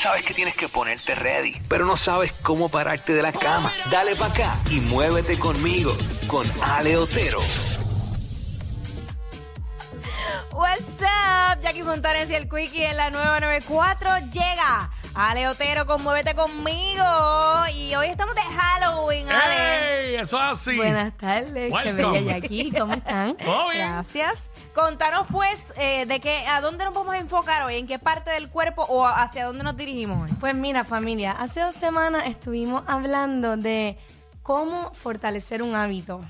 Sabes que tienes que ponerte ready, pero no sabes cómo pararte de la cama. Dale para acá y muévete conmigo, con Ale Otero. What's up? Jackie Fontanes y el Quickie en la nueva 94 llega. Ale Otero con Muévete conmigo. Y hoy estamos de Halloween, Ale. ¡Ey! Eso es así. Buenas tardes, qué Welcome. bella Jackie, ¿cómo están? Todo bien. Gracias. Contanos pues eh, de qué, a dónde nos vamos a enfocar hoy, en qué parte del cuerpo o hacia dónde nos dirigimos hoy. Pues mira, familia, hace dos semanas estuvimos hablando de cómo fortalecer un hábito,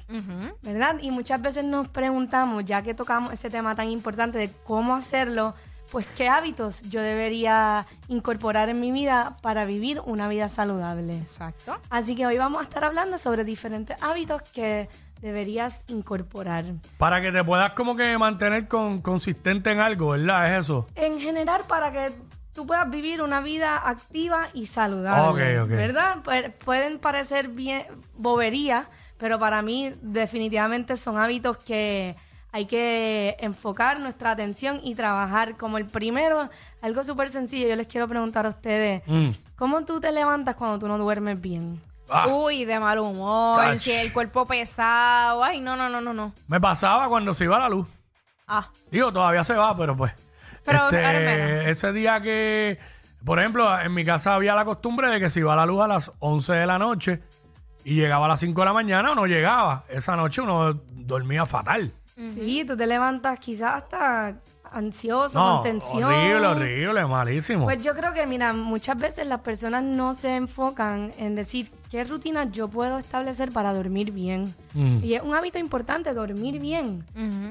¿verdad? Y muchas veces nos preguntamos, ya que tocamos ese tema tan importante de cómo hacerlo, pues qué hábitos yo debería incorporar en mi vida para vivir una vida saludable. Exacto. Así que hoy vamos a estar hablando sobre diferentes hábitos que deberías incorporar. Para que te puedas como que mantener con, consistente en algo, ¿verdad? Es eso. En general, para que tú puedas vivir una vida activa y saludable. Ok, ok. ¿Verdad? Pu- pueden parecer bien boberías, pero para mí definitivamente son hábitos que hay que enfocar nuestra atención y trabajar. Como el primero, algo súper sencillo, yo les quiero preguntar a ustedes, Mm. ¿cómo tú te levantas cuando tú no duermes bien? Ah, Uy, de mal humor, si el cuerpo pesado. Ay, no, no, no, no, no. me pasaba cuando se iba la luz. Ah, Digo, todavía se va, pero pues. Pero este, menos. ese día que, por ejemplo, en mi casa había la costumbre de que se iba la luz a las 11 de la noche y llegaba a las 5 de la mañana o no llegaba. Esa noche uno dormía fatal. Sí, tú te levantas quizás hasta ansioso, No, con tensión. horrible, horrible, malísimo. Pues yo creo que, mira, muchas veces las personas no se enfocan en decir qué rutina yo puedo establecer para dormir bien. Mm. Y es un hábito importante dormir bien.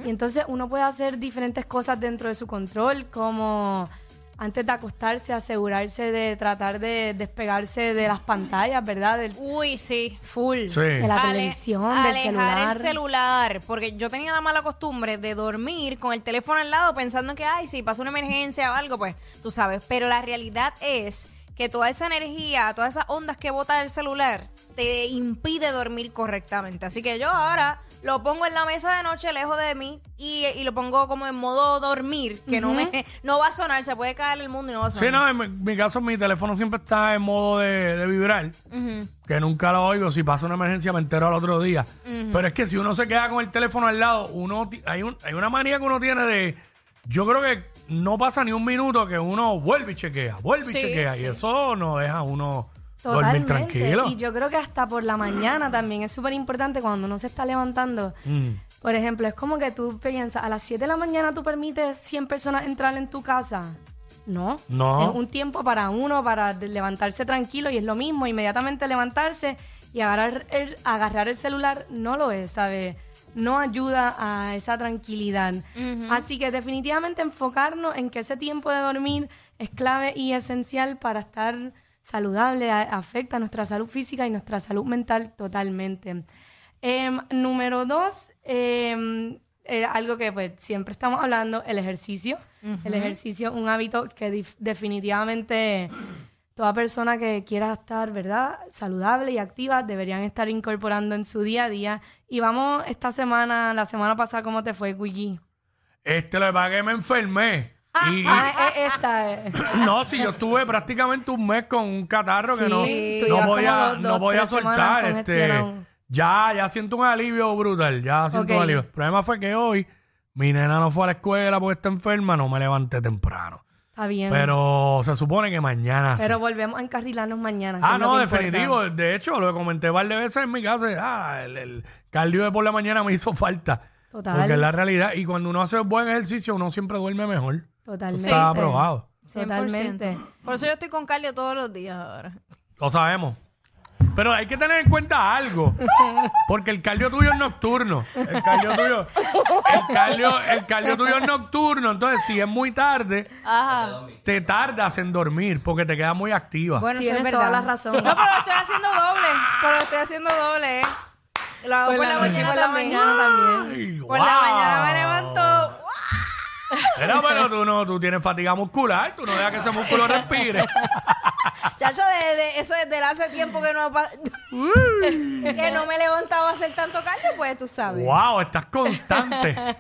Y entonces uno puede hacer diferentes cosas dentro de su control, como antes de acostarse, asegurarse de tratar de despegarse de las pantallas, ¿verdad? Del- uy, sí, full. Sí. de la Ale- televisión, del alejar celular. el celular, porque yo tenía la mala costumbre de dormir con el teléfono al lado pensando que, ay, si pasa una emergencia o algo, pues tú sabes. Pero la realidad es que toda esa energía, todas esas ondas que bota el celular, te impide dormir correctamente. Así que yo ahora lo pongo en la mesa de noche lejos de mí y, y lo pongo como en modo dormir, que no me no va a sonar, se puede caer el mundo y no va a sonar. Sí, no, en mi, mi caso mi teléfono siempre está en modo de, de vibrar, que nunca lo oigo. Si pasa una emergencia me entero al otro día. Pero es que si uno se queda con el teléfono al lado, uno ti- hay, un- hay una manía que uno tiene de... Yo creo que no pasa ni un minuto que uno vuelve y chequea, vuelve Sí, y chequea. sí. Y eso no deja a uno dormir Totalmente. tranquilo. Y yo creo que hasta por la mañana también es súper importante cuando uno se está levantando. Mm. Por ejemplo, es como que tú piensas, a las 7 de la mañana tú permites 100 personas entrar en tu casa. No. No. Es un tiempo para uno, para de- levantarse tranquilo y es lo mismo, inmediatamente levantarse y agarrar el, agarrar el celular no lo es, ¿sabes? No ayuda a esa tranquilidad. Así que definitivamente enfocarnos en que ese tiempo de dormir es clave y esencial para estar saludable, a- afecta nuestra salud física y nuestra salud mental totalmente. Em, número dos, em, eh, algo que pues siempre estamos hablando, el ejercicio. El ejercicio es un hábito que definitivamente toda persona que quiera estar, ¿verdad? Saludable y activa deberían estar incorporando en su día a día. Y vamos esta semana, la semana pasada, ¿cómo te fue, Quickie? Este, lo que pasa es que me enfermé. Y, Ah, eh, esta es. no, si yo estuve prácticamente un mes con un catarro que no, no podía, dos, no podía soltar. Este, congestionado. ya, ya siento un alivio brutal, ya siento un alivio. El problema fue que hoy mi nena no fue a la escuela porque está enferma, no me levanté temprano. Está bien. Pero se supone que mañana. sí. Pero volvemos a encarrilarnos mañana. Ah, no, importa. definitivo. De hecho, lo comenté de veces en mi casa. Ah, el, el cardio de por la mañana me hizo falta. Total. Porque es la realidad. Y cuando uno hace buen ejercicio, uno siempre duerme mejor. Totalmente. Está aprobado. 100%. Totalmente. Por eso yo estoy con cardio todos los días ahora. Lo sabemos. Pero hay que tener en cuenta algo. Porque el cardio tuyo es nocturno. El cardio tuyo, el cardio, el cardio tuyo es nocturno. Entonces, si es muy tarde, Ajá. te tardas en dormir porque te quedas muy activa. Bueno, es Tienes verdad. toda la razón. No, pero lo estoy haciendo doble. Pero lo estoy haciendo doble, ¿eh? Lo hago Por por, la la, mañana por la también. mañana también. Por la mañana me levanto. Mira, pero tú no, tú tienes fatiga muscular, tú no dejas que ese músculo respire. Chacho, de, de- eso es de hace tiempo que no, pa- que no me levantaba a hacer tanto callo, pues tú sabes. wow, estás constante.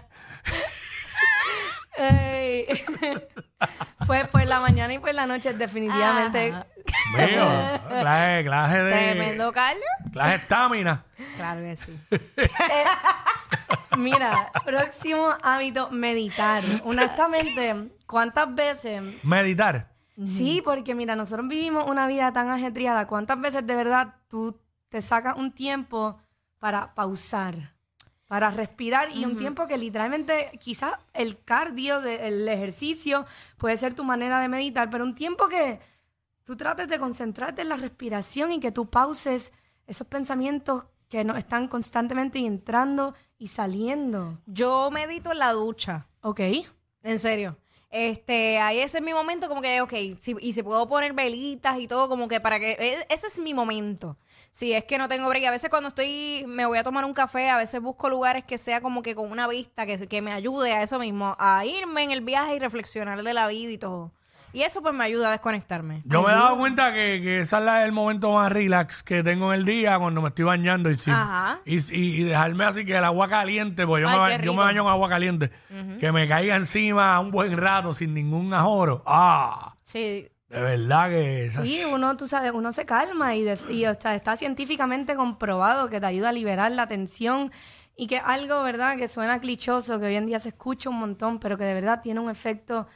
Ey. pues por la mañana y por la noche definitivamente. Mío, clase, clase de. Tremendo callo. Clase de estamina. Claro que sí. Mira, próximo hábito, meditar. Honestamente, ¿cuántas veces? Meditar. Sí, porque mira, nosotros vivimos una vida tan ajetreada. ¿Cuántas veces de verdad tú te sacas un tiempo para pausar? Para respirar y un tiempo que literalmente quizás el cardio, de- el ejercicio puede ser tu manera de meditar, pero un tiempo que tú trates de concentrarte en la respiración y que tú pauses esos pensamientos que nos están constantemente entrando y saliendo. Yo medito en la ducha. ¿Ok? En serio. Este, ahí ese es mi momento, como que, ok, si- y si puedo poner velitas y todo, como que para que, e- ese es mi momento. Si es que no tengo break, a veces cuando estoy, me voy a tomar un café, a veces busco lugares que sea como que con una vista, que, que me ayude a eso mismo, a irme en el viaje y reflexionar de la vida y todo. Y eso pues me ayuda a desconectarme. Yo me he dado cuenta que, que esa es la- el momento más relax que tengo en el día cuando me estoy bañando y, sí, Ajá. y, y- y dejarme así que el agua caliente, porque yo, Ay, me, qué ba- yo me rico. baño en agua caliente, que me caiga encima un buen rato sin ningún ajoro. Ah, Sí. de verdad que esa- Sí, uno, tú sabes, uno se calma y, de- y, o sea, está científicamente comprobado que te ayuda a liberar la tensión y que algo, ¿verdad? Que suena clichoso, que hoy en día se escucha un montón, pero que de verdad tiene un efecto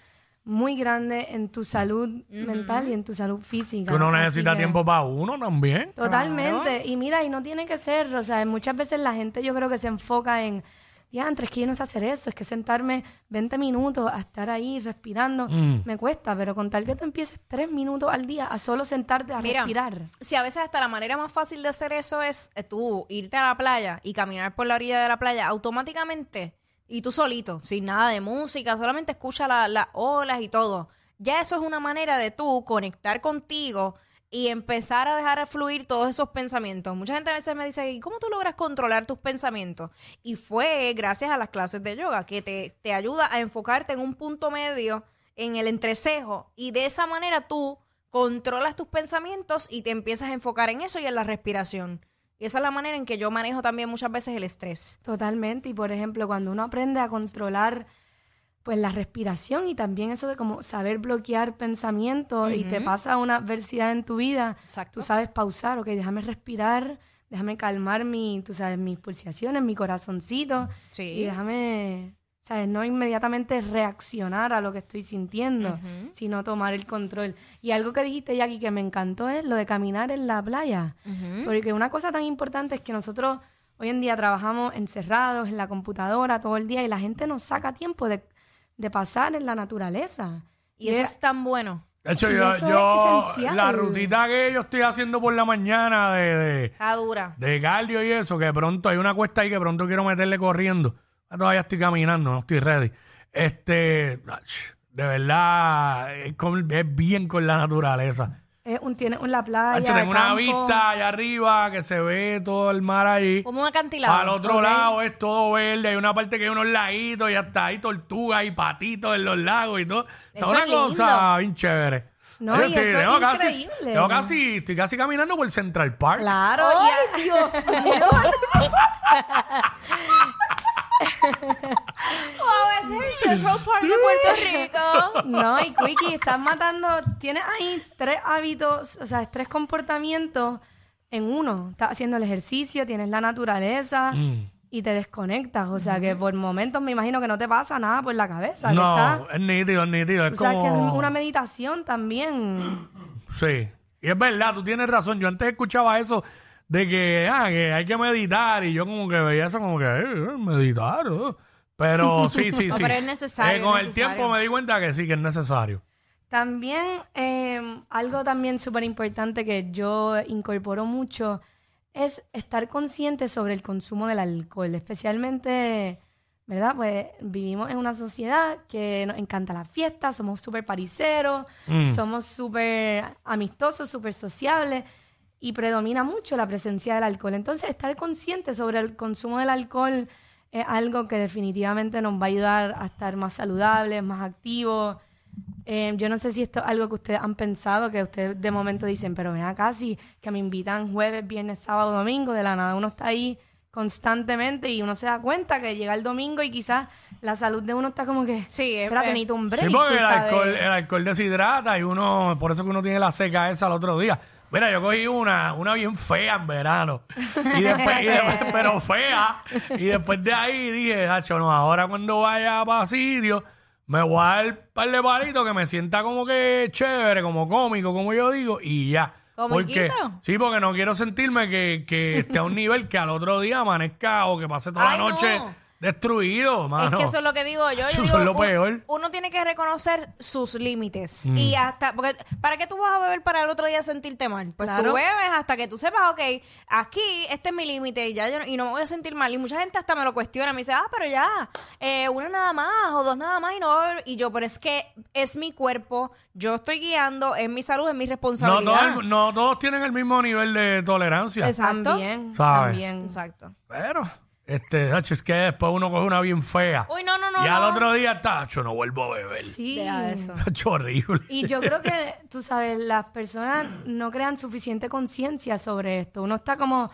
muy grande en tu salud mental y en tu salud física. uno Así necesita que- tiempo para uno también. Totalmente. Y mira, y no tiene que ser, o sea, muchas veces la gente yo creo que se enfoca en, diantre, es que yo no sé hacer eso, es que sentarme 20 minutos a estar ahí respirando Mm. me cuesta, pero con tal que tú empieces 3 minutos al día a solo sentarte a Mira, respirar. Si a veces hasta la manera más fácil de hacer eso es eh, tú irte a la playa y caminar por la orilla de la playa automáticamente y tú solito, sin nada de música, solamente escucha la- las olas y todo. Ya eso es una manera de tú conectar contigo y empezar a dejar fluir todos esos pensamientos. Mucha gente a veces me dice, ¿y cómo tú logras controlar tus pensamientos? Y fue gracias a las clases de yoga que te, te ayuda a enfocarte en un punto medio, en el entrecejo, y de esa manera tú controlas tus pensamientos y te empiezas a enfocar en eso y en la respiración. Y esa es la manera en que yo manejo también muchas veces el estrés. Totalmente. Y por ejemplo, cuando uno aprende a controlar pues la respiración y también eso de como saber bloquear pensamientos y te pasa una adversidad en tu vida, Exacto. tú sabes pausar, ok, déjame respirar, déjame calmar mi, tú sabes, mis pulsaciones, mi corazoncito Sí. y déjame, sabes, no inmediatamente reaccionar a lo que estoy sintiendo, sino tomar el control. Y algo que dijiste, Jackie, que me encantó es lo de caminar en la playa, porque una cosa tan importante es que nosotros hoy en día trabajamos encerrados en la computadora todo el día y la gente nos saca tiempo de, de pasar en la naturaleza. Y eso es tan bueno. De hecho, Y yo, yo- la rutita que yo estoy haciendo por la mañana de, de, Está dura. de cardio y eso, que pronto hay una cuesta ahí que pronto quiero meterle corriendo. Ah, Todavía estoy caminando, no estoy ready. Este, de verdad, es, con- es bien con la naturaleza. Es un, tiene un, la playa, Hacho, tengo una campo. vista allá arriba que se ve todo el mar ahí. Como un acantilado. Al otro lado es todo verde, hay una parte que hay unos laguitos y hasta hay tortugas y patitos en los lagos y todo. Eso Es una lindo. cosa bien chévere. No, Yo y eso es tengo casi, increíble. tengo casi, estoy casi caminando por Central Park. Claro, ¡Ay, Dios mío! wow, ese es el Central Park de Puerto Rico. No, y Quickie, estás matando. Tienes ahí tres hábitos, o sea, tres comportamientos en uno. Estás haciendo el ejercicio, tienes la naturaleza Mm. y te desconectas. O sea, que por momentos me imagino que no te pasa nada por la cabeza. que No, estás- es nítido, es nítido. Es tú sabes que es como... una meditación también. Sí. Y es verdad, tú tienes razón. Yo antes escuchaba eso de que, ah, que hay que meditar y yo como que veía eso como que, eh, eh, meditar. eh. Pero sí, sí, No, sí. pero es necesario, Eh, con es el necesario. tiempo me di cuenta que sí, que es necesario. También, eh, algo también súper importante que yo incorporo mucho es estar consciente sobre el consumo del alcohol, especialmente, ¿verdad? Pues vivimos en una sociedad que nos encanta la fiesta, somos súper pariseros, somos súper amistosos, súper sociables y predomina mucho la presencia del alcohol. Entonces, estar consciente sobre el consumo del alcohol es algo que definitivamente nos va a ayudar a estar más saludables, más activos. Eh, yo no sé si esto es algo que ustedes han pensado, que ustedes de momento dicen, pero ven acá, si que me invitan jueves, viernes, sábado, domingo, de la nada uno está ahí constantemente y uno se da cuenta que llega el domingo y quizás la salud de uno está como que, Sí, es- espérate, es- necesito un break, Sí, porque el sabes. alcohol, el alcohol deshidrata y uno, por eso que uno tiene la seca esa el otro día. Mira, yo cogí una, una bien fea en verano. Y después, y después- pero fea. Y después de ahí dije, Nacho, no, ahora cuando vaya para sitio, me voy a dar un par de palitos que me sienta como que chévere, como cómico, como yo digo, y ya. Porque, ¿Comiquito? sí, porque no quiero sentirme que, que esté a un nivel que al otro día amanezca o que pase toda Ay, la noche no. Destruido, mano. Es que eso es lo que digo yo. yo Eso es lo uno- peor. Uno tiene que reconocer sus límites. Mm. Y hasta. Porque, ¿Para qué tú vas a beber para el otro día sentirte mal? Pues tú Claro. bebes hasta que tú sepas, ok, aquí este es mi límite y ya yo no- y no me voy a sentir mal. Y mucha gente hasta me lo cuestiona. Me dice, ah, pero ya, eh, una nada más o dos nada más y no. Y yo, pero es que es mi cuerpo, yo estoy guiando, es mi salud, es mi no, responsabilidad. todo el- no todos tienen el mismo nivel de tolerancia. Exacto. También, ¿Sabes? también. Exacto. Pero, este, Nacho, es que después uno coge una bien fea. Uy, no, no, no. y al no. otro día, Tacho, no vuelvo a beber. Sí. Deja eso. Tacho, horrible. Y yo creo que, tú sabes, las personas no crean suficiente conciencia sobre esto. Uno está como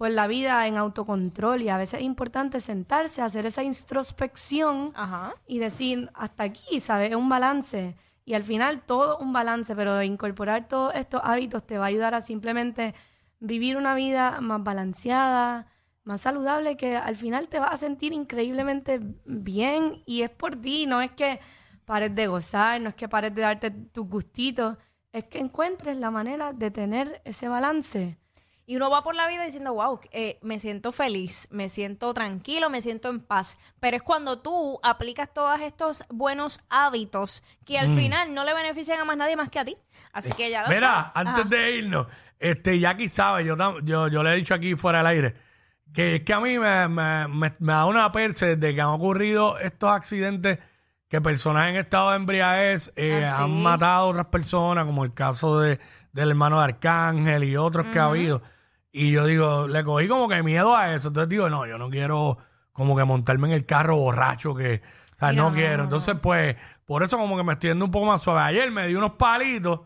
por la vida en autocontrol y a veces es importante sentarse, hacer esa introspección Ajá. y decir, hasta aquí, ¿sabes? Es un balance. Y al final todo un balance, pero incorporar todos estos hábitos te va a ayudar a simplemente vivir una vida más balanceada, más saludable, que al final te vas a sentir increíblemente bien y es por ti, no es que pares de gozar, no es que pares de darte tus gustitos, es que encuentres la manera de tener ese balance. Y uno va por la vida diciendo, wow, eh, me siento feliz, me siento tranquilo, me siento en paz. Pero es cuando tú aplicas todos estos buenos hábitos que al final no le benefician a más nadie más que a ti. Así que ya lo Mira, sabes. antes Ajá. de irnos, este, Jackie sabe, yo, yo, yo le he dicho aquí fuera del aire, que es que a mí me, me, me- me da una perse de que han ocurrido estos accidentes que personas en estado de embriaguez eh, Ah, sí. han matado a otras personas, como el caso de, del hermano de Arcángel y otros que ha habido. Y yo digo, le cogí como que miedo a eso. Entonces digo, no, yo no quiero como que montarme en el carro borracho que, o sea, no, quiero. Entonces, pues, por eso como que me estoy yendo un poco más suave. Ayer me di unos palitos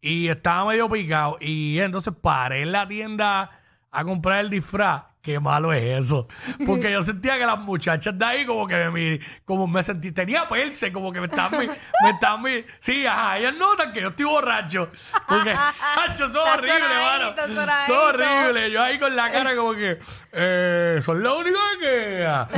y estaba medio picado. Y entonces paré en la tienda a comprar el disfraz. Qué malo es eso. Porque yo sentía que las muchachas de ahí como que me, mir- como me sentí, tenía perse, como que me estaban, mi- me estaban, mi- sí, ajá, ellas notan que yo estoy borracho. Porque, Está horribles, mano. sonadito, Son sonadito. horribles. Yo ahí con la cara como que, eh, son lo único que.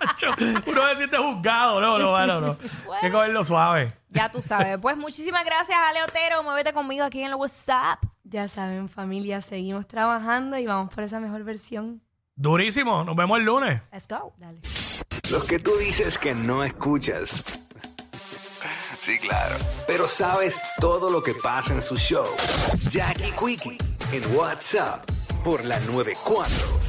Macho, Uno se siente juzgado, no, no, mano, no. Hay que cogerlo suave. Ya tú sabes. Pues muchísimas gracias, Ale Otero. Muévete conmigo aquí en el WhatsApp. Ya saben, familia, seguimos trabajando y vamos por esa mejor versión. Durísimo. Nos vemos el lunes. Let's go. Dale. Los que tú dices que no escuchas. Sí, claro. Pero sabes todo lo que pasa en su show. Jackie Quickie en WhatsApp por la 94.